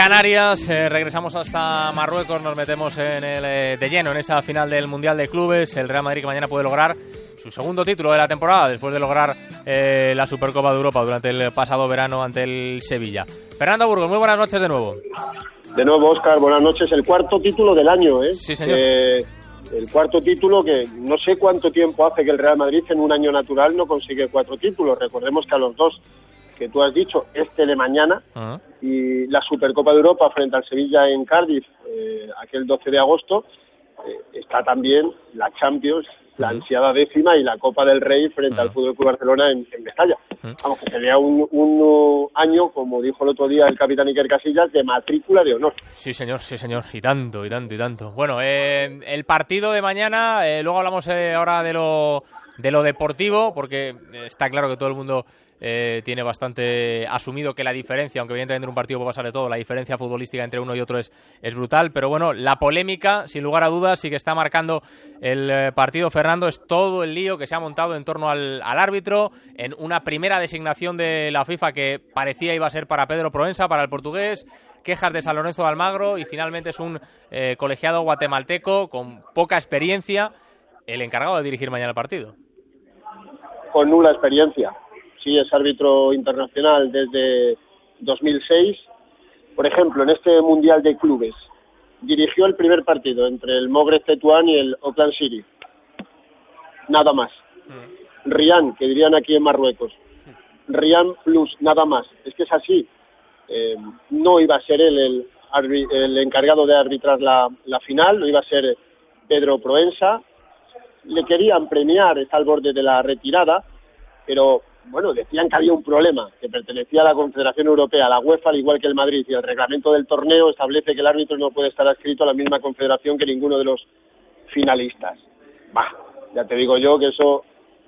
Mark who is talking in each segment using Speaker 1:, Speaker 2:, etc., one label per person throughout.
Speaker 1: Canarias, eh, regresamos hasta Marruecos, nos metemos en el, eh, de lleno en esa final del Mundial de Clubes. El Real Madrid que mañana puede lograr su segundo título de la temporada después de lograr eh, la Supercopa de Europa durante el pasado verano ante el Sevilla. Fernando Burgos, muy buenas noches de nuevo.
Speaker 2: De nuevo, Oscar, buenas noches. El cuarto título del año, ¿eh?
Speaker 1: Sí, señor.
Speaker 2: el cuarto título que no sé cuánto tiempo hace que el Real Madrid en un año natural no consigue cuatro títulos. Recordemos que a los dos que tú has dicho, este de mañana,
Speaker 1: Ah,
Speaker 2: y la Supercopa de Europa frente al Sevilla en Cardiff, eh, aquel 12 de agosto, eh, está también la Champions, la ansiada décima, y la Copa del Rey frente al
Speaker 1: Ujú.
Speaker 2: Fútbol Club Barcelona en, en Mestalla. Vamos, que sería un, un uh, año, como dijo el otro día el capitán Iker Casillas, de matrícula de honor.
Speaker 1: Sí, señor, sí, señor. Y tanto, y tanto, y tanto. Bueno, eh, el partido de mañana, eh, luego hablamos ahora de lo, de lo deportivo, porque está claro que todo el mundo eh, tiene bastante asumido que la diferencia, aunque evidentemente en un partido puede pasar de todo, la diferencia futbolística entre uno y otro es, es brutal. Pero bueno, la polémica, sin lugar a dudas, sí que está marcando el eh, partido, Fernando, es todo el lío que se ha montado en torno al, árbitro, en una primera designación de la FIFA que parecía iba a ser para Pedro Proensa, para el portugués, quejas de San Lorenzo de Almagro y finalmente es un eh, colegiado guatemalteco con poca experiencia el encargado de dirigir mañana el partido.
Speaker 2: con nula experiencia. Sí, es árbitro internacional desde 2006. Por ejemplo, en este Mundial de Clubes, dirigió el primer partido entre el Mogres Tetuán y el Oakland City. Nada más. Rian, que dirían aquí en Marruecos. Rian Plus, nada más. Es que es así. Eh, no iba a ser él el, el encargado de arbitrar la, la final, no iba a ser Pedro Proensa. Le querían premiar, está al borde de la retirada, pero bueno, decían que había un problema, que pertenecía a la Confederación Europea, a la UEFA, al igual que el Madrid, y el reglamento del torneo establece que el árbitro no puede estar adscrito a la misma confederación que ninguno de los finalistas. Bah, ya te digo yo que eso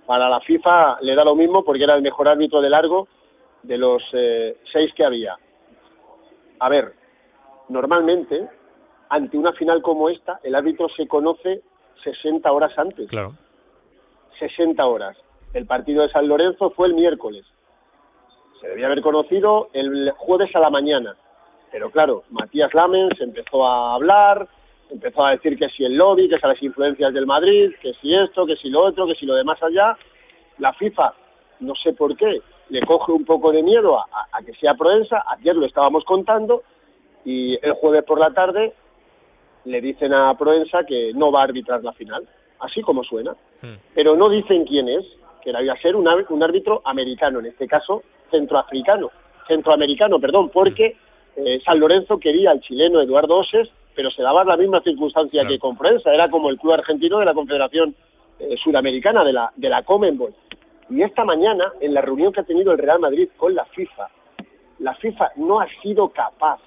Speaker 2: para la FIFA le da lo mismo porque era el mejor árbitro de largo de los eh, seis que había. A ver, normalmente, ante una final como esta, el árbitro se conoce 60 horas antes.
Speaker 1: Claro.
Speaker 2: 60 horas. El partido de San Lorenzo fue el miércoles. Se debía haber conocido el jueves a la mañana. Pero claro, Matías Lamens empezó a hablar, empezó a decir que si el lobby, que si las influencias del Madrid, que si esto, que si lo otro, que si lo demás allá. La FIFA, no sé por qué, le coge un poco de miedo a, a- a que sea Proensa. Ayer lo estábamos contando y el jueves por la tarde le dicen a Proensa que no va a arbitrar la final, así como suena
Speaker 1: Mm.
Speaker 2: pero no dicen quién es, que era iba a ser un, un árbitro americano, en este caso centroafricano, centroamericano, perdón, porque eh, San Lorenzo quería al chileno Eduardo Oses, pero se daba la misma circunstancia
Speaker 1: Claro.
Speaker 2: que con era como el club argentino de la Confederación eh, Sudamericana, de la, de la Comenbol. Y esta mañana, en la reunión que ha tenido el Real Madrid con la FIFA, la FIFA no ha sido capaz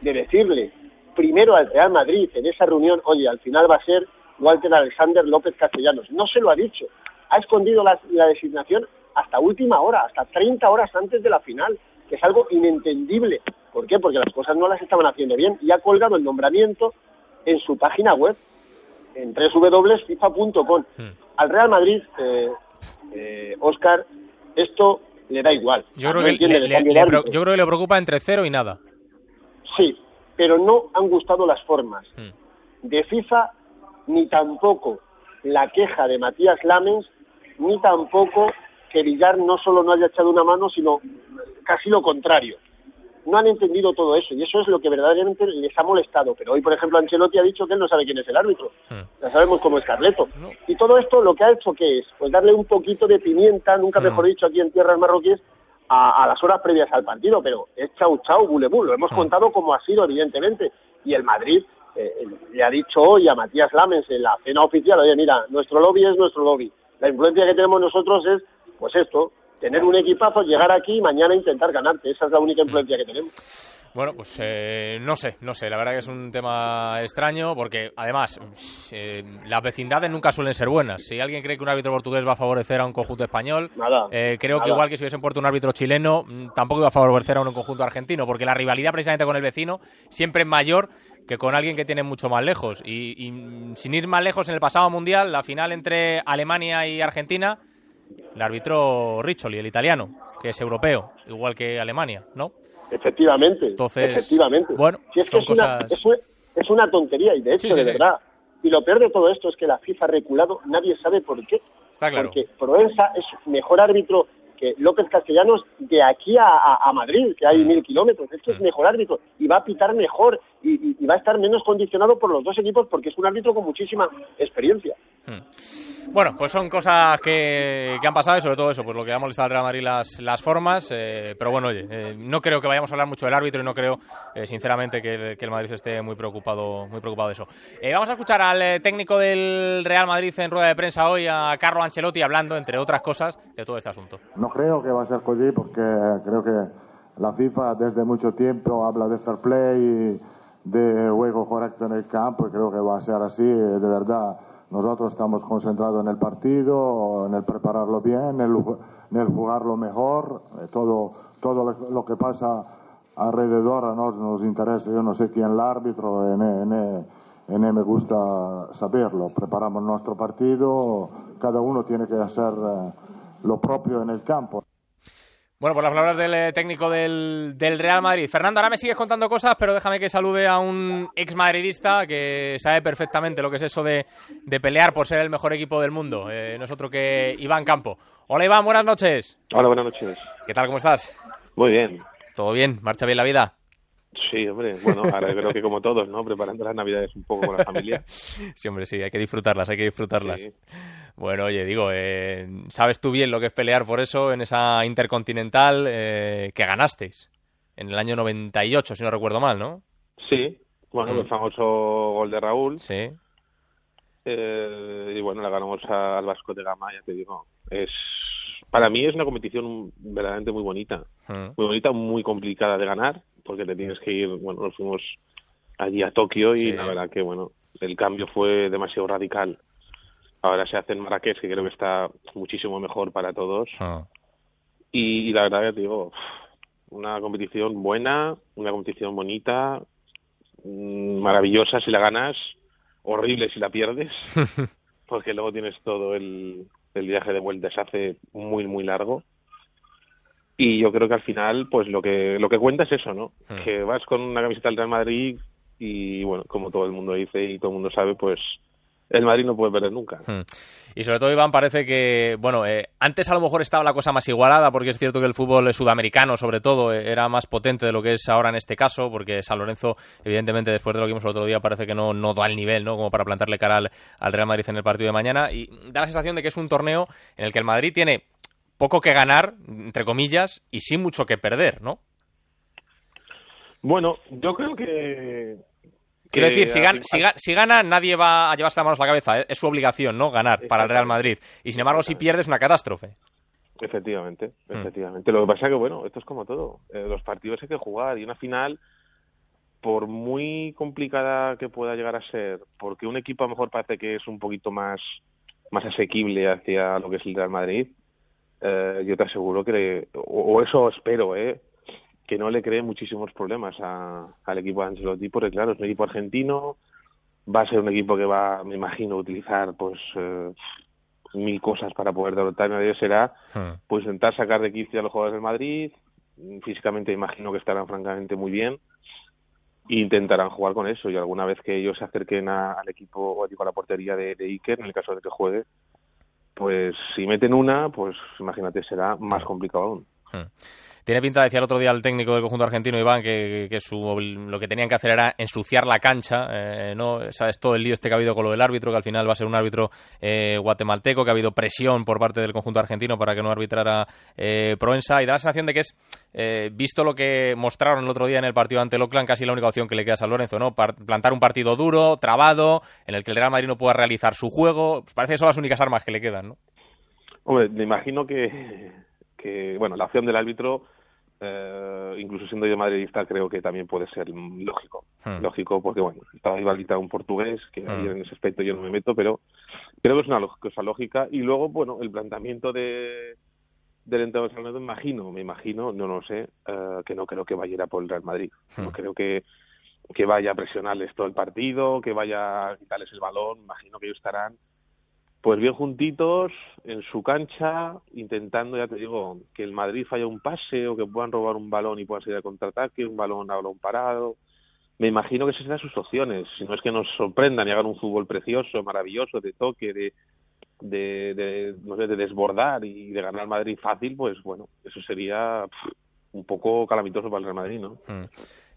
Speaker 2: de decirle primero al Real Madrid en esa reunión, oye, al final va a ser Walter Alexander López Castellanos. No se lo ha dicho. Ha escondido la, la designación hasta última hora, hasta 30 horas antes de la final, que es algo inentendible. ¿Por qué? Porque las cosas no las estaban haciendo bien y ha colgado el nombramiento en su página web, en www.fifa.com.
Speaker 1: Mm.
Speaker 2: Al Real Madrid, eh, eh, Oscar, esto le da igual.
Speaker 1: Yo,
Speaker 2: No
Speaker 1: creo que le, yo creo que le preocupa entre cero y nada.
Speaker 2: Sí, pero no han gustado las formas
Speaker 1: Mm.
Speaker 2: de FIFA, ni tampoco la queja de Matías Lamens, ni tampoco que Villar no solo no haya echado una mano, sino casi lo contrario. No han entendido todo eso y eso es lo que verdaderamente les ha molestado. Pero hoy, por ejemplo, Ancelotti ha dicho que él no sabe quién es el árbitro.
Speaker 1: Mm.
Speaker 2: Ya sabemos cómo es Carleto. Y todo esto lo que ha hecho que es pues darle un poquito de pimienta, nunca mejor dicho aquí en tierras marroquíes, a, a las horas previas al partido, pero es chau chau, bulebú, lo hemos
Speaker 1: Mm.
Speaker 2: contado como ha sido evidentemente. Y el Madrid eh, le ha dicho hoy a Matías Lamens en la cena oficial, oye mira, nuestro lobby es nuestro lobby. La influencia que tenemos nosotros es, pues esto, tener un equipazo, llegar aquí y mañana intentar ganarte. Esa es la única influencia que tenemos.
Speaker 1: Bueno, pues eh, no sé, no sé. La verdad que es un tema extraño porque, además, eh, las vecindades nunca suelen ser buenas. Si alguien cree que un árbitro portugués va a favorecer a un conjunto español,
Speaker 2: Nada.
Speaker 1: eh, creo que igual que si hubiese puesto un árbitro chileno, mm, tampoco iba a favorecer a un conjunto argentino, porque la rivalidad precisamente con el vecino siempre es mayor que con alguien que tiene mucho más lejos. Y, y, mm, sin ir más lejos, en el pasado mundial, la final entre Alemania y Argentina el árbitro Riccioli, el italiano, que es europeo, igual que Alemania, ¿no?
Speaker 2: Efectivamente. Entonces, efectivamente.
Speaker 1: Bueno,
Speaker 2: es, una, es, una, tontería y de hecho, de verdad. Y lo peor de todo esto es que la FIFA ha reculado, nadie sabe por qué.
Speaker 1: Está claro.
Speaker 2: Porque Proenza es mejor árbitro que López Castellanos de aquí a, Madrid, que hay mm. mil kilómetros, es que es mm. mejor árbitro y va a pitar mejor y, va a estar menos condicionado por los dos equipos porque es un árbitro con muchísima experiencia.
Speaker 1: Mm. Bueno, pues son cosas que, han pasado y sobre todo eso, pues lo que ha molestado al Real Madrid las, las formas, eh, pero bueno, oye, eh, no creo que vayamos a hablar mucho del árbitro y no creo, eh, sinceramente, que, que, el Madrid esté muy preocupado, muy preocupado de eso. vamos a escuchar al técnico del Real Madrid en rueda de prensa hoy, a Carlo Ancelotti, hablando, entre otras cosas, de todo este asunto.
Speaker 3: No creo que va a ser así porque creo que la FIFA desde mucho tiempo habla de fair play y de juego correcto en el campo y creo que va a ser así, de verdad nosotros estamos concentrados en el partido, en el prepararlo bien, en el, jugarlo mejor. Eh, todo, todo lo que pasa alrededor a nosotros nos interesa. Yo no sé quién el árbitro, en, en, en, me gusta saberlo. Preparamos nuestro partido, cada uno tiene que hacer eh, lo propio en el campo.
Speaker 1: Bueno, por las palabras del eh, técnico del, Real Madrid. Fernando, ahora me sigues contando cosas, pero déjame que salude a un ex madridista que sabe perfectamente lo que es eso de, pelear por ser el mejor equipo del mundo. Eh, no es otro que Iván Campo. Hola Iván, buenas noches.
Speaker 4: Hola, buenas noches.
Speaker 1: ¿Qué tal, cómo estás?
Speaker 4: Muy bien.
Speaker 1: ¿Todo bien? ¿Marcha bien la vida?
Speaker 4: Sí, hombre, bueno, ahora creo que como todos, ¿no? Preparando las navidades un poco con la familia.
Speaker 1: sí, hombre, sí, hay que disfrutarlas, hay que disfrutarlas. Bueno, oye, digo, eh, ¿sabes tú bien lo que es pelear por eso en esa Intercontinental eh, que ganasteis? En el año 98, si no recuerdo mal, ¿no?
Speaker 4: Sí, bueno, el mm. famoso gol de Raúl.
Speaker 1: Sí.
Speaker 4: Eh, y bueno, le ganamos al Vasco de Gama, ya te digo. Es, para mí es una competición verdaderamente muy bonita. Mm. Muy bonita, muy complicada de ganar porque te tienes que ir, bueno, nos fuimos allí a Tokio y la verdad que, bueno, el cambio fue demasiado radical. Ahora se hace en Marrakech, que creo que está muchísimo mejor para todos. Ah. Y, la verdad que te digo, una competición buena, una competición bonita, mm, maravillosa si la ganas, horrible si la pierdes, porque luego tienes todo el, el viaje de vuelta, se hace muy, muy largo y yo creo que al final pues lo que lo que cuenta es eso no hmm. que vas con una camiseta del Real Madrid y bueno como todo el mundo dice y todo el mundo sabe pues el Madrid no puede perder nunca. Hmm.
Speaker 1: Y sobre todo, Iván, parece que, bueno, eh, antes a lo mejor estaba la cosa más igualada, porque es cierto que el fútbol sudamericano, sobre todo, eh, era más potente de lo que es ahora en este caso, porque San Lorenzo, evidentemente, después de lo que vimos el otro día, parece que no, no da el nivel, ¿no? Como para plantarle cara al, al Real Madrid en el partido de mañana. Y da la sensación de que es un torneo en el que el Madrid tiene poco que ganar, entre comillas, y sí mucho que perder, ¿no?
Speaker 4: Bueno, yo creo que...
Speaker 1: Quiero decir, si, gana, nadie va a llevarse las manos a la cabeza. ¿eh? Es su obligación, ¿no? Ganar para el Real Madrid. Y sin embargo, si pierdes, es una catástrofe.
Speaker 4: Efectivamente, mm. efectivamente. Lo que pasa es que, bueno, esto es como todo. Eh, los partidos hay que jugar y una final, por muy complicada que pueda llegar a ser, porque un equipo a lo mejor parece que es un poquito más, más asequible hacia lo que es el Real Madrid, eh, yo te aseguro que, o, eso espero, ¿eh? Que no le cree muchísimos problemas al equipo de Ancelotti, porque claro, es un equipo argentino, va a ser un equipo que va, me imagino, utilizar pues eh, mil cosas para poder derrotar, y ellos será hmm. pues intentar sacar de quicio a los jugadores del Madrid, físicamente imagino que estarán francamente muy bien, e intentarán jugar con eso, y alguna vez que ellos se acerquen al equipo o a la portería de, de Iker, en el caso de que juegue, pues si meten una, pues imagínate, será más complicado aún.
Speaker 1: Tiene pinta, decía el otro día el técnico del conjunto argentino, Iván, que, lo que tenían que hacer era ensuciar la cancha, eh, ¿no? Sabes todo el lío este que ha habido con lo del árbitro, que al final va a ser un árbitro eh, guatemalteco, que ha habido presión por parte del conjunto argentino para que no arbitrara eh, Proensa, y da la sensación de que es, eh, visto lo que mostraron el otro día en el partido ante el Oakland, casi la única opción que le queda a San Lorenzo, ¿no? plantar un partido duro, trabado, en el que el Real Madrid no pueda realizar su juego, parece que son las únicas armas que le quedan, ¿no?
Speaker 4: Hombre, me imagino que, que bueno, la opción del árbitro eh, incluso siendo yo madridista, creo que también puede ser lógico. Hmm. Lógico, porque bueno, estaba igualita un portugués, que hmm. en ese aspecto yo no me meto, pero creo que es una cosa lógica. Y luego, bueno, el planteamiento de del entrenador me imagino, me imagino, no lo sé, eh, que no creo que vaya a ir a por el Real Madrid. No hmm. creo que, que vaya a presionarles todo el partido, que vaya a quitarles el balón. Imagino que ellos estarán pues bien juntitos en su cancha, intentando, ya te digo, que el Madrid falle un pase o que puedan robar un balón y puedan salir a contraataque, un balón a balón parado. Me imagino que esas serán sus opciones, si no es que nos sorprendan y hagan un fútbol precioso, maravilloso, de toque, de, de, no sé, de desbordar y de ganar Madrid fácil, pues bueno, eso sería un poco calamitoso para el Real Madrid, ¿no?
Speaker 1: Hmm.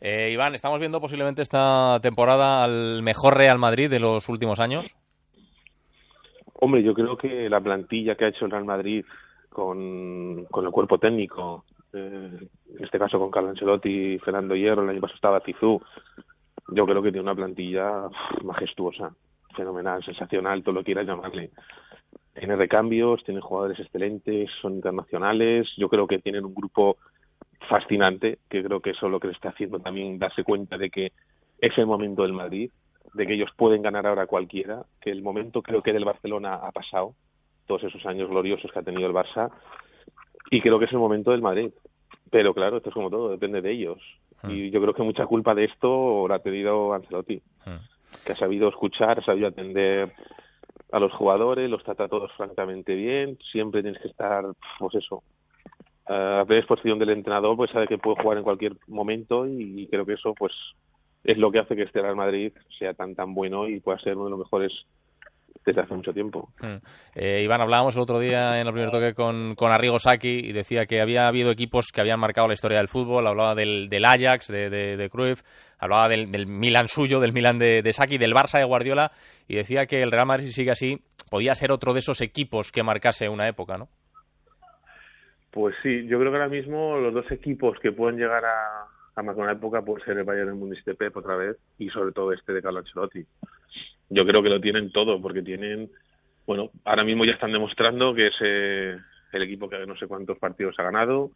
Speaker 1: Eh, Iván, ¿estamos viendo posiblemente esta temporada al mejor Real Madrid de los últimos años?
Speaker 4: Hombre, yo creo que la plantilla que ha hecho el Real Madrid con, el cuerpo técnico, eh, en este caso con Carlo Ancelotti Fernando Hierro, el año pasado estaba Tizú, yo creo que tiene una plantilla majestuosa, fenomenal, sensacional, todo lo que quieras llamarle. Tiene recambios, tiene jugadores excelentes, son internacionales, yo creo que tienen un grupo fascinante, que creo que eso es lo que le está haciendo también darse cuenta de que es el momento del Madrid, de que ellos pueden ganar ahora cualquiera, que el momento creo que del Barcelona ha pasado, todos esos años gloriosos que ha tenido el Barça, y creo que es el momento del Madrid. Pero claro, esto es como todo, depende de ellos. Hmm. Y yo creo que mucha culpa de esto la ha tenido Ancelotti, hmm. que ha sabido escuchar, ha sabido atender a los jugadores, los trata a todos francamente bien, siempre tienes que estar, pues eso, a ver disposición del entrenador, pues sabe que puede jugar en cualquier momento y creo que eso, pues es lo que hace que este Real Madrid sea tan tan bueno y pueda ser uno de los mejores desde hace mucho tiempo.
Speaker 1: Hmm. Eh, Iván, hablábamos el otro día en el primer toque con, con Arrigo Saki y decía que había habido equipos que habían marcado la historia del fútbol, hablaba del, del Ajax, de, de, Cruyff, hablaba del, del, Milan suyo, del Milan de, de Saki, del Barça de Guardiola y decía que el Real Madrid, si sigue así, podía ser otro de esos equipos que marcase una época, ¿no?
Speaker 4: Pues sí, yo creo que ahora mismo los dos equipos que pueden llegar a, a una época puede ser el Bayern Munich de Pep otra vez y sobre todo este de Carlo Ancelotti. Yo creo que lo tienen todo porque tienen, bueno, ahora mismo ya están demostrando que es eh, el equipo que no sé cuántos partidos ha ganado,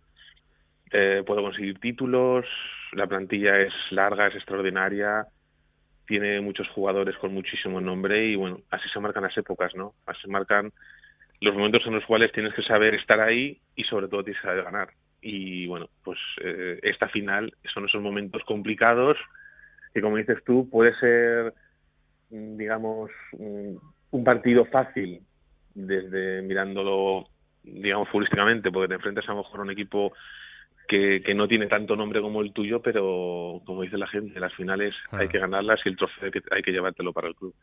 Speaker 4: eh, puede conseguir títulos, la plantilla es larga, es extraordinaria, tiene muchos jugadores con muchísimo nombre y bueno, así se marcan las épocas, ¿no? Así se marcan los momentos en los cuales tienes que saber estar ahí y sobre todo tienes que saber ganar y bueno, pues eh, esta final son esos momentos complicados que como dices tú puede ser mm, digamos mm, un partido fácil desde mirándolo digamos futbolísticamente porque te enfrentas a lo mejor a un equipo que, que, no tiene tanto nombre como el tuyo, pero como dice la gente, las finales hay que ganarlas y el trofeo hay que llevártelo para el club.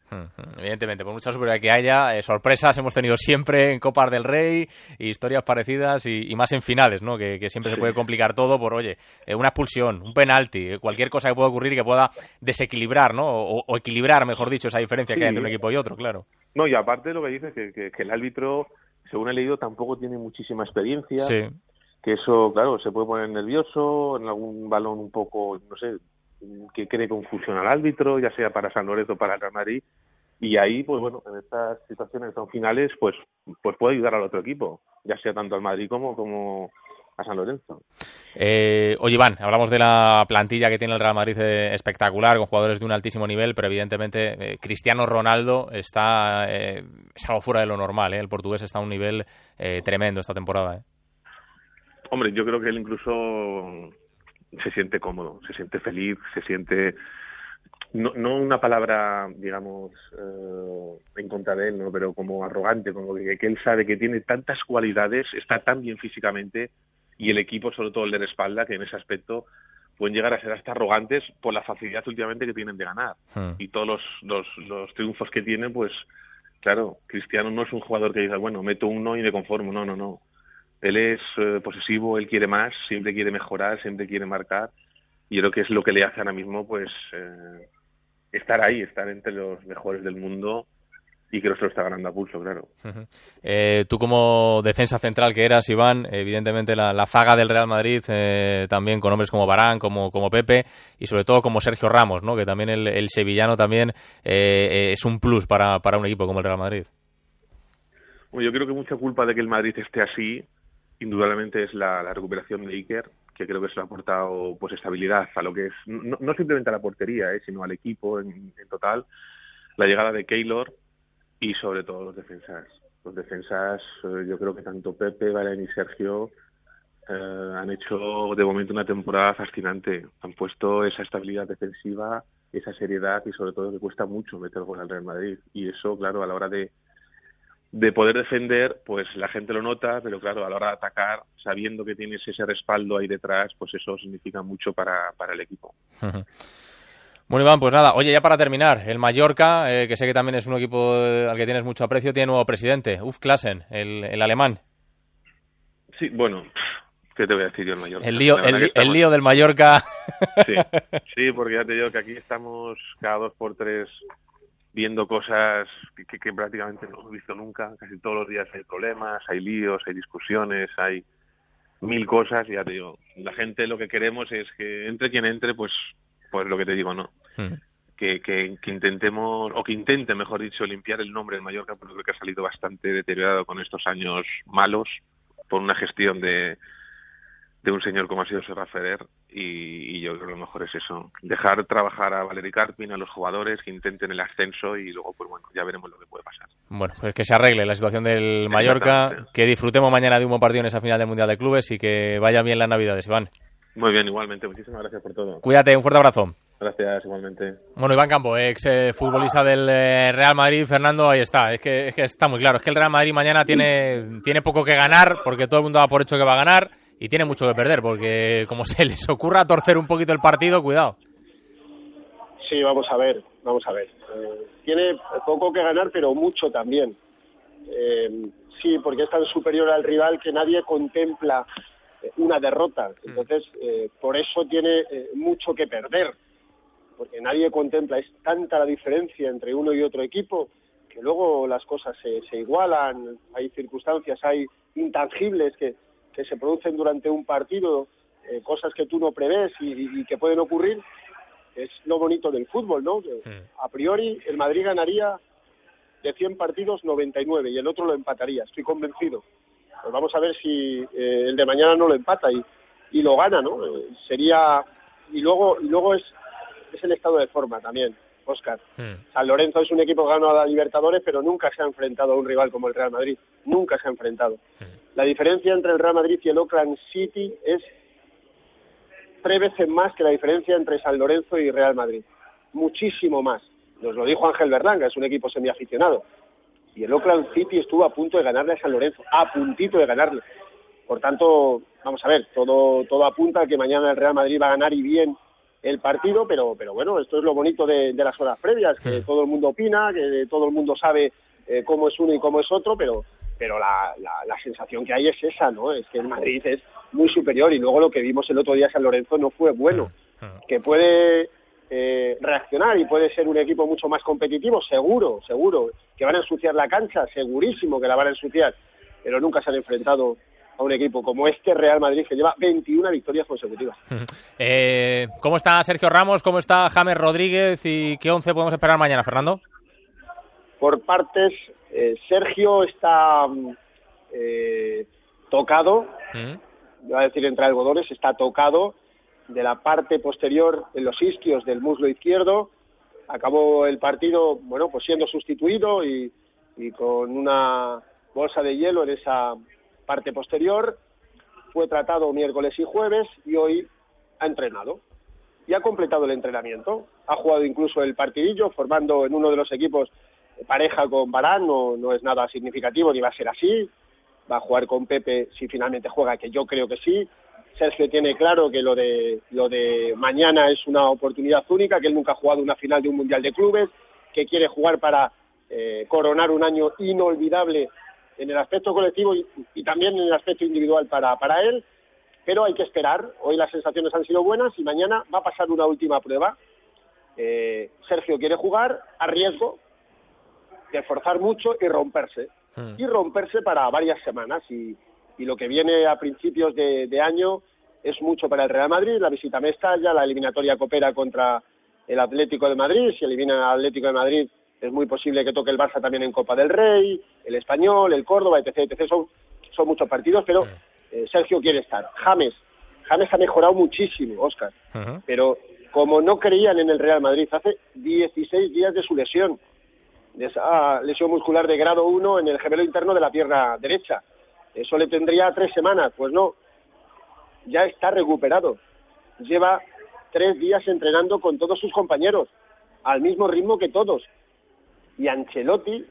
Speaker 1: Evidentemente, por mucha superioridad que haya, eh, sorpresas hemos tenido siempre en Copas del Rey, historias parecidas y, más en finales, ¿no? Que, siempre se puede complicar todo por, oye, eh, una expulsión, un penalti, eh, cualquier cosa que pueda ocurrir y que pueda desequilibrar, ¿no? O, equilibrar, mejor dicho, esa diferencia que hay entre un equipo y otro, claro.
Speaker 4: No, y aparte lo que dices, que, que, que el árbitro, según he leído, tampoco tiene muchísima experiencia.
Speaker 1: Sí
Speaker 4: que eso, claro, se puede poner nervioso en algún balón un poco, no sé, que cree confusión al árbitro, ya sea para San Lorenzo o para Real y ahí, pues bueno, en estas situaciones son finales, pues, pues puede ayudar al otro equipo, ya sea tanto al Madrid como, como a San Lorenzo.
Speaker 1: Eh, oye, Iván, hablamos de la plantilla que tiene el Real Madrid eh, espectacular, con jugadores de un altísimo nivel, pero evidentemente eh, Cristiano Ronaldo está eh, es algo fuera de lo normal. El portugués está a un nivel tremendo esta temporada.
Speaker 4: Hombre, yo creo que él incluso se siente cómodo, se siente feliz, se siente no, no una palabra, digamos, eh, en contra de él, ¿no? pero como arrogante, como que, que, él sabe que tiene tantas cualidades, está tan bien físicamente y el equipo, sobre todo el de la espalda, que en ese aspecto pueden llegar a ser hasta arrogantes por la facilidad últimamente que tienen de ganar. Hmm. Y todos los, los, los triunfos que tienen, pues claro, Cristiano no es un jugador que diga, bueno, meto uno y me conformo, no, no, no él es eh, posesivo, él quiere más, siempre quiere mejorar, siempre quiere marcar. Y creo que es lo que le hace ahora mismo, pues, eh, estar ahí, estar entre los mejores del mundo y que se lo está ganando a pulso, claro.
Speaker 1: Eh, tú como defensa central que eras, Iván, evidentemente la, la zaga del Real Madrid, también con hombres como Barán, como, como Pepe y sobre todo como Sergio Ramos, ¿no? que también el, sevillano también es un plus para, para un equipo como el Real Madrid.
Speaker 4: Bueno, yo creo que mucha culpa de que el Madrid esté así indudablemente es la, recuperación de Iker, que creo que se ha aportado pues estabilidad a lo que es, no, simplemente a la portería, eh, sino al equipo en, total, la llegada de Keylor y sobre todo los defensas. Los defensas, eh, yo creo que tanto Pepe, Valen y Sergio eh, han hecho de momento una temporada fascinante. Han puesto esa estabilidad defensiva, esa seriedad y sobre todo que cuesta mucho meter gol al Real Madrid. Y eso, claro, a la hora de, de poder defender, pues la gente lo nota, pero claro, a la hora de atacar, sabiendo que tienes ese respaldo ahí detrás, pues eso significa mucho para, para el equipo.
Speaker 1: Bueno, Iván, pues nada, oye, ya para terminar, el Mallorca, eh, que sé que también es un equipo al que tienes mucho aprecio, tiene nuevo presidente, Uf Klassen, el, el alemán.
Speaker 4: Sí, bueno, ¿qué te voy a decir yo el Mallorca?
Speaker 1: El lío, el, lío del Mallorca.
Speaker 4: Sí, sí, porque ya te digo que aquí estamos cada dos por tres viendo cosas que, que, prácticamente no hemos visto nunca. Casi todos los días hay problemas, hay líos, hay discusiones, hay mil cosas. Y ya te digo, la gente lo que queremos es que entre quien entre, pues, pues lo que te digo, ¿no? Hmm. Que, que, que, intentemos, o que intente, mejor dicho, limpiar el nombre de Mallorca, porque creo que ha salido bastante deteriorado con estos años malos por una gestión de, de un señor como ha sido Serra Ferrer y, yo creo que lo mejor es eso, dejar trabajar a Valery Carpin, a los jugadores que intenten el ascenso y luego pues bueno, ya veremos lo que puede pasar.
Speaker 1: Bueno, pues que se arregle la situación del Mallorca, que disfrutemos mañana de un buen partido en esa final del Mundial de Clubes y que vaya bien las Navidades, Iván.
Speaker 4: Muy bien, igualmente, muchísimas gracias por todo.
Speaker 1: Cuídate, un fuerte abrazo.
Speaker 4: Gracias, igualmente.
Speaker 1: Bueno, Iván Campo, ex eh, futbolista del eh, Real Madrid, Fernando, ahí está. Es que, es que está muy claro. Es que el Real Madrid mañana tiene, tiene poco que ganar, porque todo el mundo da por hecho que va a ganar y tiene mucho que perder, porque como se les ocurra torcer un poquito el partido, cuidado.
Speaker 2: Sí, vamos a ver, vamos a ver. Eh, tiene poco que ganar, pero mucho también. Eh, sí, porque es tan superior al rival que nadie contempla eh, una derrota. Mm. Entonces, por eso tiene mucho que perder, porque nadie contempla. Es tanta la diferencia entre uno y otro equipo que luego las cosas se, se igualan, hay circunstancias, hay intangibles que, que se producen durante un partido, eh, cosas que tú no prevés y, que pueden ocurrir, es lo bonito del fútbol, ¿no? A priori el Madrid ganaría de 100 partidos 99 y el otro lo empataría, estoy convencido. Pues vamos a ver si eh, el de mañana no lo empata y, y lo gana, ¿no? Eh, sería y luego y luego es es el estado de forma también. Oscar. San Lorenzo es un equipo que ganó a la Libertadores, pero nunca se ha enfrentado a un rival como el Real Madrid. Nunca se ha enfrentado. La diferencia entre el Real Madrid y el Oakland City es tres veces más que la diferencia entre San Lorenzo y Real Madrid. Muchísimo más. Nos lo dijo Ángel Berlanga, es un equipo semiaficionado. Y el Oakland City estuvo a punto de ganarle a San Lorenzo, a puntito de ganarle. Por tanto, vamos a ver, todo, todo apunta a que mañana el Real Madrid va a ganar y bien el partido, pero, pero bueno, esto es lo bonito de, las horas previas, que todo el mundo opina, que todo el mundo sabe eh, cómo es uno y cómo es otro, pero pero la, la, sensación que hay es esa, ¿no? Es que el Madrid es muy superior y luego lo que vimos el otro día San Lorenzo no fue bueno. Que puede eh, reaccionar y puede ser un equipo mucho más competitivo, seguro, seguro. Que van a ensuciar la cancha, segurísimo que la van a ensuciar, pero nunca se han enfrentado a un equipo como este Real Madrid que lleva 21 victorias consecutivas.
Speaker 1: Eh, ¿Cómo está Sergio Ramos? ¿Cómo está James Rodríguez? ¿Y qué once podemos esperar mañana, Fernando?
Speaker 2: Por partes, eh, Sergio está eh, tocado, mm. voy a decir entre algodones, está tocado de la parte posterior en los isquios del muslo izquierdo. Acabó el partido, bueno, pues siendo sustituido y, y con una bolsa de hielo en esa parte posterior. Fue tratado miércoles y jueves y hoy ha entrenado y ha completado el entrenamiento. Ha jugado incluso el partidillo, formando en uno de los equipos pareja con Barán no, no es nada significativo ni va a ser así. Va a jugar con Pepe si finalmente juega, que yo creo que sí. Sergio tiene claro que lo de, lo de mañana es una oportunidad única, que él nunca ha jugado una final de un Mundial de Clubes, que quiere jugar para eh, coronar un año inolvidable en el aspecto colectivo y, también en el aspecto individual para, para él, pero hay que esperar. Hoy las sensaciones han sido buenas y mañana va a pasar una última prueba. Eh, Sergio quiere jugar a riesgo, de forzar mucho y romperse. Hmm. Y romperse para varias semanas. Y, y lo que viene a principios de, año es mucho para el Real Madrid. La visita a Mestalla, la eliminatoria coopera contra el Atlético de Madrid. Si elimina al Atlético de Madrid, es muy posible que toque el Barça también en Copa del Rey, el Español, el Córdoba, etc. etc. Son, son muchos partidos, pero hmm. eh, Sergio quiere estar. James, James ha mejorado muchísimo, Oscar. Pero como no creían en el Real Madrid hace 16 días de su lesión, de esa lesión muscular de grado 1 en el gemelo interno de la pierna derecha. Eso le tendría tres semanas, pues no, ya está recuperado. Lleva tres días entrenando con todos sus compañeros, al mismo ritmo que todos. Y Ancelotti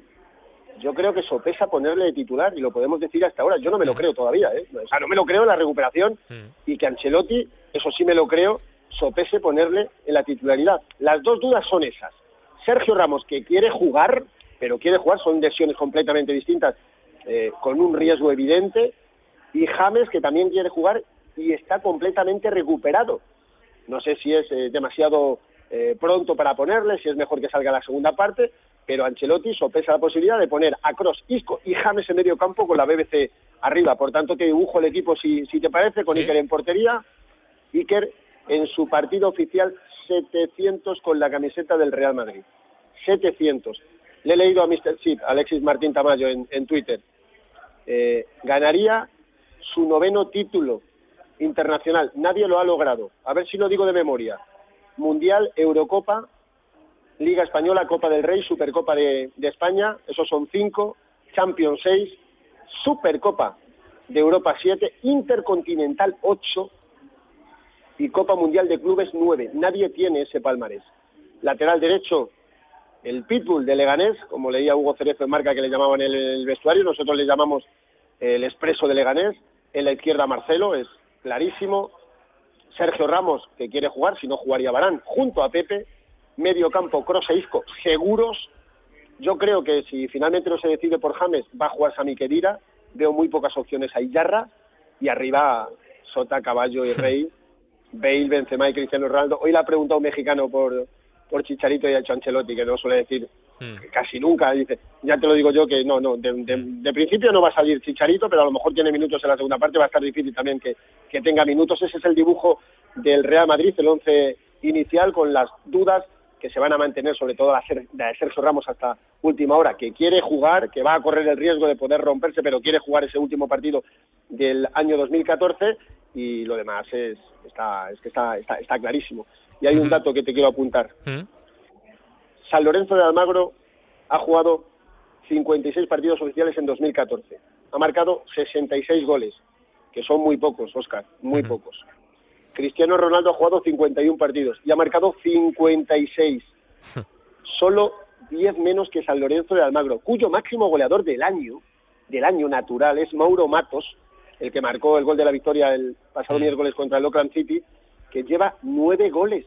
Speaker 2: yo creo que sopesa ponerle de titular y lo podemos decir hasta ahora. Yo no me lo creo todavía, ¿eh? O sea, no me lo creo en la recuperación y que Ancelotti, eso sí me lo creo, sopese ponerle en la titularidad. Las dos dudas son esas. Sergio Ramos, que quiere jugar, pero quiere jugar, son lesiones completamente distintas, eh, con un riesgo evidente, y James, que también quiere jugar y está completamente recuperado. No sé si es eh, demasiado eh, pronto para ponerle, si es mejor que salga la segunda parte, pero Ancelotti sopesa la posibilidad de poner a Cross, Isco y James en medio campo con la BBC arriba. Por tanto, te dibujo el equipo si, si te parece, con Iker en portería, Iker en su partido oficial 700 con la camiseta del Real Madrid. 700. Le he leído a Mr. Chip, Alexis Martín Tamayo, en, Twitter. Eh, ganaría su noveno título internacional. Nadie lo ha logrado. A ver si lo digo de memoria. Mundial, Eurocopa, Liga Española, Copa del Rey, Supercopa de, de España, esos son cinco, Champions seis, Supercopa de Europa siete, Intercontinental ocho y Copa Mundial de Clubes nueve. Nadie tiene ese palmarés. Lateral derecho, el Pitbull de Leganés, como leía Hugo Cerezo en marca que le llamaban el, el vestuario, nosotros le llamamos el expreso de Leganés. En la izquierda Marcelo, es clarísimo. Sergio Ramos, que quiere jugar, si no jugaría Barán, junto a Pepe. Medio campo, Cross e Isco, seguros. Yo creo que si finalmente no se decide por James, va a jugar Sami Khedira. Veo muy pocas opciones a Iyarra. Y arriba, Sota, Caballo y Rey. Bale, Benzema y Cristiano Ronaldo. Hoy le ha preguntado un mexicano por, por Chicharito y ha hecho Ancelotti, que no suele decir casi nunca. Dice, ya te lo digo yo que no, no, de, de, de, principio no va a salir Chicharito, pero a lo mejor tiene minutos en la segunda parte, va a estar difícil también que, que tenga minutos. Ese es el dibujo del Real Madrid, el once inicial, con las dudas que se van a mantener, sobre todo la de Sergio Ramos hasta última hora, que quiere jugar, que va a correr el riesgo de poder romperse, pero quiere jugar ese último partido del año 2014 y lo demás es, está, es que está, está, está clarísimo. Y hay un dato que te quiero apuntar. San Lorenzo de Almagro ha jugado 56 partidos oficiales en 2014. Ha marcado 66 goles, que son muy pocos, Oscar, muy pocos. Cristiano Ronaldo ha jugado 51 partidos y ha marcado 56. Solo 10 menos que San Lorenzo de Almagro, cuyo máximo goleador del año, del año natural, es Mauro Matos, el que marcó el gol de la victoria el pasado miércoles contra el Oakland City, que lleva nueve goles.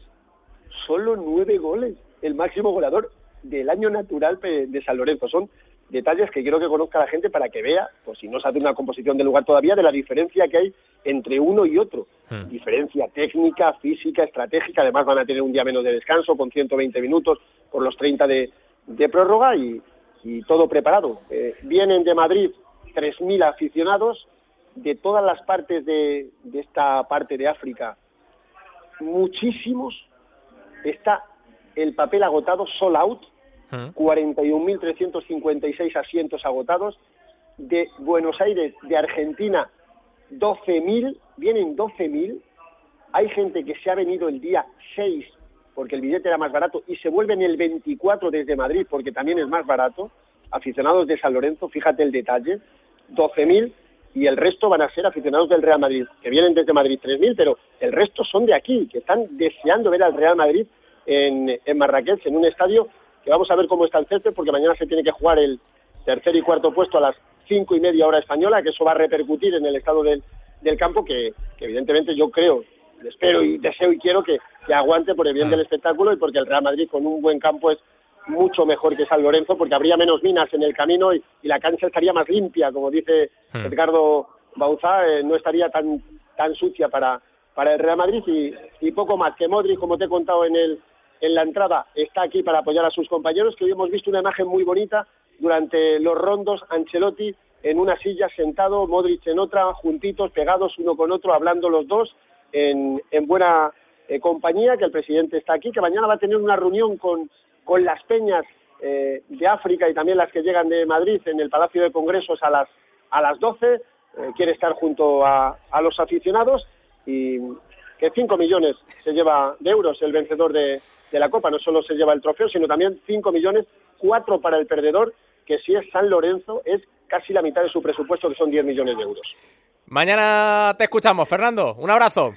Speaker 2: Solo nueve goles. El máximo goleador del año natural de San Lorenzo. Son detalles que quiero que conozca la gente para que vea, pues si no se hace una composición del lugar todavía, de la diferencia que hay entre uno y otro. Hmm. Diferencia técnica, física, estratégica. Además van a tener un día menos de descanso con 120 minutos por los 30 de, de prórroga y, y, todo preparado. Eh, vienen de Madrid 3.000 aficionados de todas las partes de, de esta parte de África. Muchísimos. Está el papel agotado, sold out, 41.356 asientos agotados. De Buenos Aires, de Argentina, 12.000, vienen 12.000. Hay gente que se ha venido el día 6 porque el billete era más barato y se vuelven el 24 desde Madrid porque también es más barato. Aficionados de San Lorenzo, fíjate el detalle, 12.000 y el resto van a ser aficionados del Real Madrid, que vienen desde Madrid 3.000, pero el resto son de aquí, que están deseando ver al Real Madrid en, en Marrakech, en un estadio que vamos a ver cómo está el césped, porque mañana se tiene que jugar el tercer y cuarto puesto a las cinco y media hora española, que eso va a repercutir en el estado del, del campo, que, que, evidentemente yo creo, espero y deseo y quiero que, que aguante por el bien del espectáculo y porque el Real Madrid con un buen campo es mucho mejor que San Lorenzo, porque habría menos minas en el camino y, y la cancha estaría más limpia, como dice hmm. Edgardo Bauzá, eh, no estaría tan, tan sucia para, para el Real Madrid y, y poco más que Modric, como te he contado en el en la entrada está aquí para apoyar a sus compañeros, que hoy hemos visto una imagen muy bonita durante los rondos, Ancelotti en una silla sentado, Modric en otra, juntitos, pegados uno con otro, hablando los dos en, en buena eh, compañía, que el presidente está aquí, que mañana va a tener una reunión con, con las peñas eh, de África y también las que llegan de Madrid en el Palacio de Congresos a las, a las 12, eh, quiere estar junto a, a los aficionados y que 5 millones se lleva de euros el vencedor de, de la Copa. No solo se lleva el trofeo, sino también 5 millones, 4 para el perdedor, que si es San Lorenzo es casi la mitad de su presupuesto, que son 10 millones de euros.
Speaker 1: Mañana te escuchamos, Fernando. Un abrazo.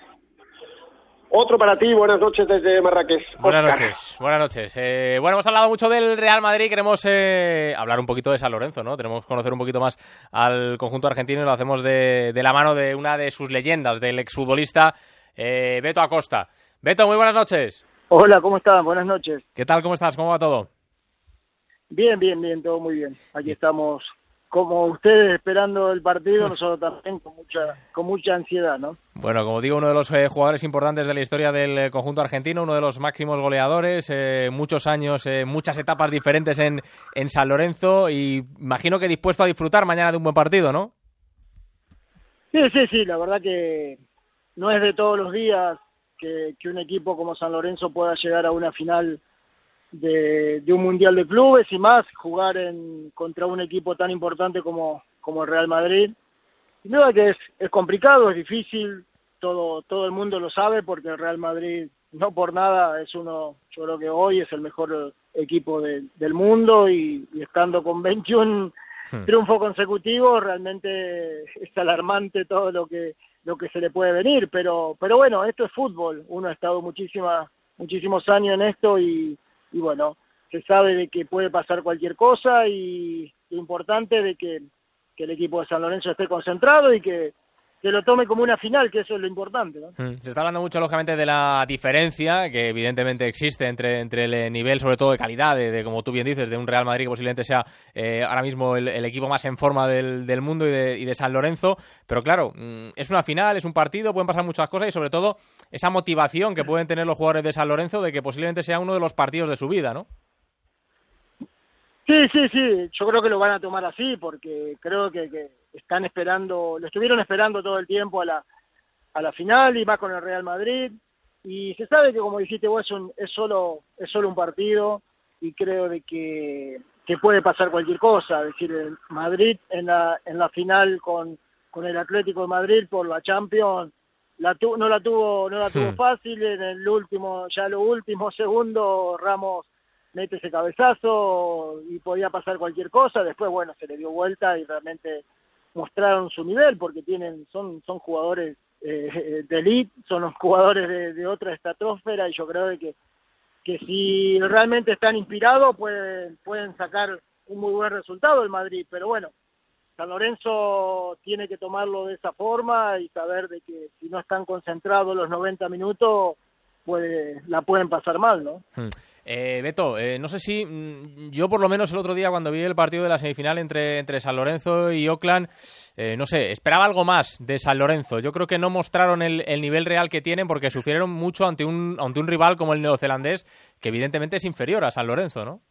Speaker 2: Otro para ti, buenas noches desde Marrakech.
Speaker 1: Buenas noches, buenas noches. Eh, bueno, hemos hablado mucho del Real Madrid, queremos eh, hablar un poquito de San Lorenzo, ¿no? Tenemos que conocer un poquito más al conjunto argentino y lo hacemos de, la mano de una de sus leyendas, del exfutbolista eh, Beto Acosta. Beto, muy buenas noches.
Speaker 5: Hola, ¿cómo están? Buenas noches.
Speaker 1: ¿Qué tal? ¿Cómo estás? ¿Cómo va todo?
Speaker 5: Bien, bien, bien, todo muy bien. Aquí estamos como ustedes esperando el partido, nosotros también con mucha, con mucha ansiedad, ¿no?
Speaker 1: Bueno, como digo, uno de los eh, jugadores importantes de la historia del eh, conjunto argentino, uno de los máximos goleadores, eh, muchos años, muchas etapas diferentes en, en San Lorenzo y imagino que dispuesto a disfrutar mañana de un buen partido, ¿no?
Speaker 5: Sí, sí, sí, la verdad que no es de todos los días que, que un equipo como San Lorenzo pueda llegar a una final de, un mundial de clubes y más jugar en, contra un equipo tan importante como, como el Real Madrid. Sin duda que es, es complicado, es difícil, todo, todo el mundo lo sabe porque el Real Madrid no por nada es uno, yo creo que hoy es el mejor equipo del mundo y, estando con 21 hmm. triunfos consecutivos realmente es alarmante todo lo que lo que se le puede venir, pero pero bueno, esto es fútbol, uno ha estado muchísimas muchísimos años en esto y, y bueno, se sabe de que puede pasar cualquier cosa y lo importante de que, el equipo de San Lorenzo esté concentrado y que, que lo tome como una final, que eso es lo importante.
Speaker 1: Mm, se está hablando mucho, lógicamente, de la diferencia que evidentemente existe entre, entre el nivel, sobre todo de calidad, de, como tú bien dices, de un Real Madrid que posiblemente sea eh, ahora mismo el, equipo más en forma del, del mundo y de, y de, San Lorenzo. Pero claro, mm, es una final, es un partido, pueden pasar muchas cosas y sobre todo esa motivación que pueden tener los jugadores de San Lorenzo de que posiblemente sea uno de los partidos de su vida, ¿no?
Speaker 5: Sí, sí, sí, yo creo que lo van a tomar así porque creo que, que están esperando, lo estuvieron esperando todo el tiempo a la, a la final y más con el Real Madrid y se sabe que como dijiste vos es, un, es solo es solo un partido y creo de que, que puede pasar cualquier cosa, es decir, el Madrid en la en la final con con el Atlético de Madrid por la Champions la no la tuvo no la tuvo fácil en el último ya lo último segundo Ramos mete ese cabezazo y podía pasar cualquier cosa. Después bueno se le dio vuelta y realmente mostraron su nivel porque tienen son son jugadores eh, de elite son los jugadores de, de otra estratosfera y yo creo que que si realmente están inspirados pueden pueden sacar un muy buen resultado el Madrid. Pero bueno San Lorenzo tiene que tomarlo de esa forma y saber de que si no están concentrados los 90 minutos puede la pueden pasar mal no
Speaker 1: hmm. Eh, Beto, eh, no sé si mm, yo por lo menos el otro día cuando vi el partido de la semifinal entre, entre San Lorenzo y Oakland, eh, no sé, esperaba algo más de San Lorenzo. Yo creo que no mostraron el, nivel real que tienen porque sufrieron mucho ante un, ante un rival como el neozelandés, que evidentemente es inferior a San Lorenzo, ¿no?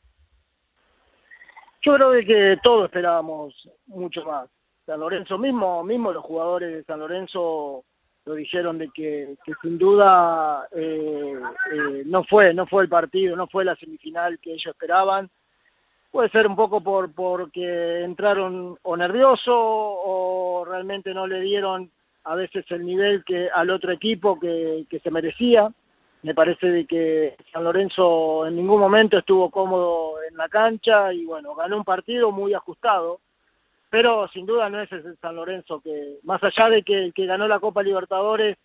Speaker 5: Yo creo que todos esperábamos mucho más. San Lorenzo mismo, mismo los jugadores de San Lorenzo lo dijeron de que, que sin duda eh, eh, no fue no fue el partido no fue la semifinal que ellos esperaban. Puede ser un poco por porque entraron o nervioso o realmente no le dieron a veces el nivel que al otro equipo que, que se merecía. Me parece de que San Lorenzo en ningún momento estuvo cómodo en la cancha y bueno ganó un partido muy ajustado pero sin duda no es ese San Lorenzo que, más allá de que el que ganó la Copa Libertadores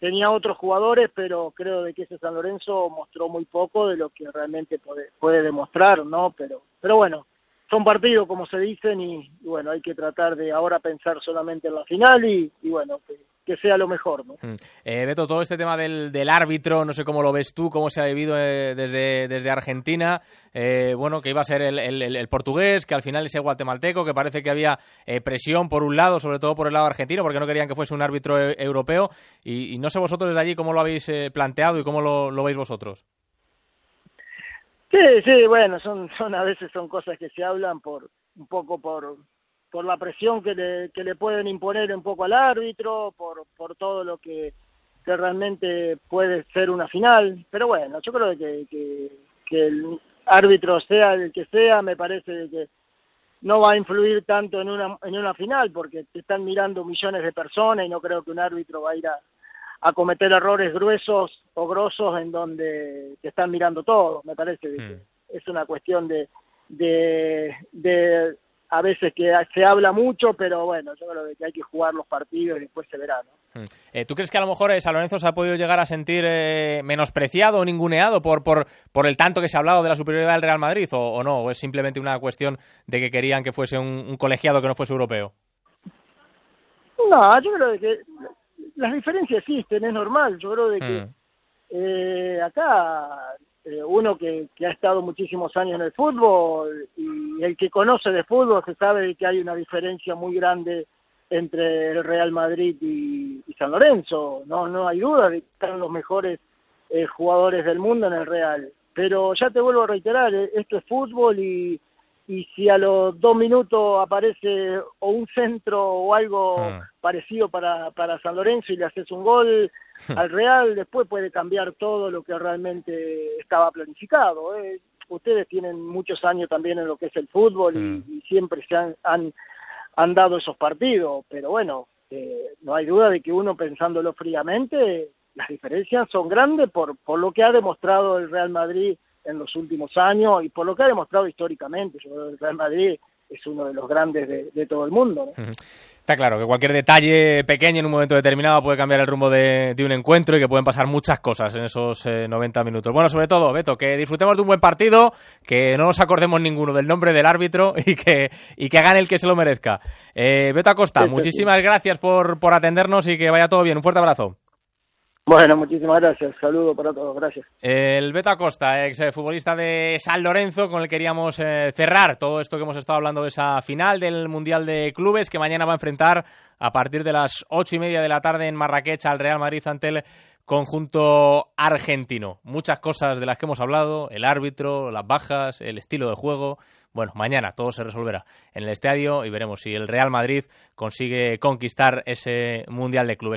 Speaker 5: tenía otros jugadores, pero creo de que ese San Lorenzo mostró muy poco de lo que realmente puede, puede demostrar, ¿no? Pero, pero bueno, son partidos como se dicen y, bueno, hay que tratar de ahora pensar solamente en la final y, y bueno, que, que sea lo mejor. ¿no? Mm.
Speaker 1: Eh, Beto, todo este tema del, del, árbitro, no sé cómo lo ves tú, cómo se ha vivido eh, desde, desde Argentina, eh, bueno, que iba a ser el, el, portugués, que al final es el guatemalteco, que parece que había eh, presión por un lado, sobre todo por el lado argentino, porque no querían que fuese un árbitro e, europeo, y, no sé vosotros desde allí cómo lo habéis planteado y cómo lo, lo veis vosotros.
Speaker 5: Sí, sí, bueno, son, son a veces son cosas que se hablan por un poco por por la presión que le, que le pueden imponer un poco al árbitro, por, por todo lo que, que realmente puede ser una final. Pero bueno, yo creo que, que, que el árbitro sea el que sea, me parece que no va a influir tanto en una, en una final porque te están mirando millones de personas y no creo que un árbitro va a ir a, a cometer errores gruesos o grosos en donde te están mirando todo. Me parece que hmm. es una cuestión de, de, de a veces que se habla mucho, pero bueno, yo creo que hay que jugar los partidos y después se verá, ¿no?
Speaker 1: Mm. Eh, ¿Tú crees que a lo mejor eh, San Lorenzo se ha podido llegar a sentir eh, menospreciado o ninguneado por, por, por el tanto que se ha hablado de la superioridad del Real Madrid o, no? ¿O es simplemente una cuestión de que querían que fuese un, colegiado que no fuese europeo?
Speaker 5: No, yo creo que las diferencias existen, es normal. Yo creo de que mm. acá uno que, que, ha estado muchísimos años en el fútbol y el que conoce de fútbol se sabe que hay una diferencia muy grande entre el Real Madrid y, San Lorenzo. No, no hay duda de que están los mejores eh, jugadores del mundo en el Real. Pero ya te vuelvo a reiterar, eh, esto es fútbol y, y si a los dos minutos aparece o un centro o algo hmm. parecido para, para San Lorenzo y le haces un gol al Real, después puede cambiar todo lo que realmente estaba planificado. Eh. Ustedes tienen muchos años también en lo que es el fútbol y, siempre se han, han han dado esos partidos, pero bueno, eh, no hay duda de que uno pensándolo fríamente, las diferencias son grandes por, por lo que ha demostrado el Real Madrid en los últimos años y por lo que ha demostrado históricamente. Yo creo que el Real Madrid es uno de los grandes de, todo el mundo.
Speaker 1: Está claro que cualquier detalle pequeño en un momento determinado puede cambiar el rumbo de, un encuentro y que pueden pasar muchas cosas en esos 90 eh, minutos. Bueno, sobre todo, Beto, que disfrutemos de un buen partido, que no nos acordemos ninguno del nombre del árbitro y que, y que hagan el que se lo merezca. Eh, Beto Acosta, muchísimas gracias por, por atendernos y que vaya todo bien. Un fuerte abrazo.
Speaker 5: Bueno, muchísimas gracias. Saludo para todos. Gracias.
Speaker 1: El Beto Acosta, ex futbolista de San Lorenzo, con el que queríamos eh, cerrar todo esto que hemos estado hablando de esa final del Mundial de Clubes, que mañana va a enfrentar a partir de las ocho y media de la tarde en Marrakech al Real Madrid ante el conjunto argentino. Muchas cosas de las que hemos hablado, el árbitro, las bajas, el estilo de juego. Bueno, mañana todo se resolverá en el estadio y veremos si el Real Madrid consigue conquistar ese Mundial de Clubes.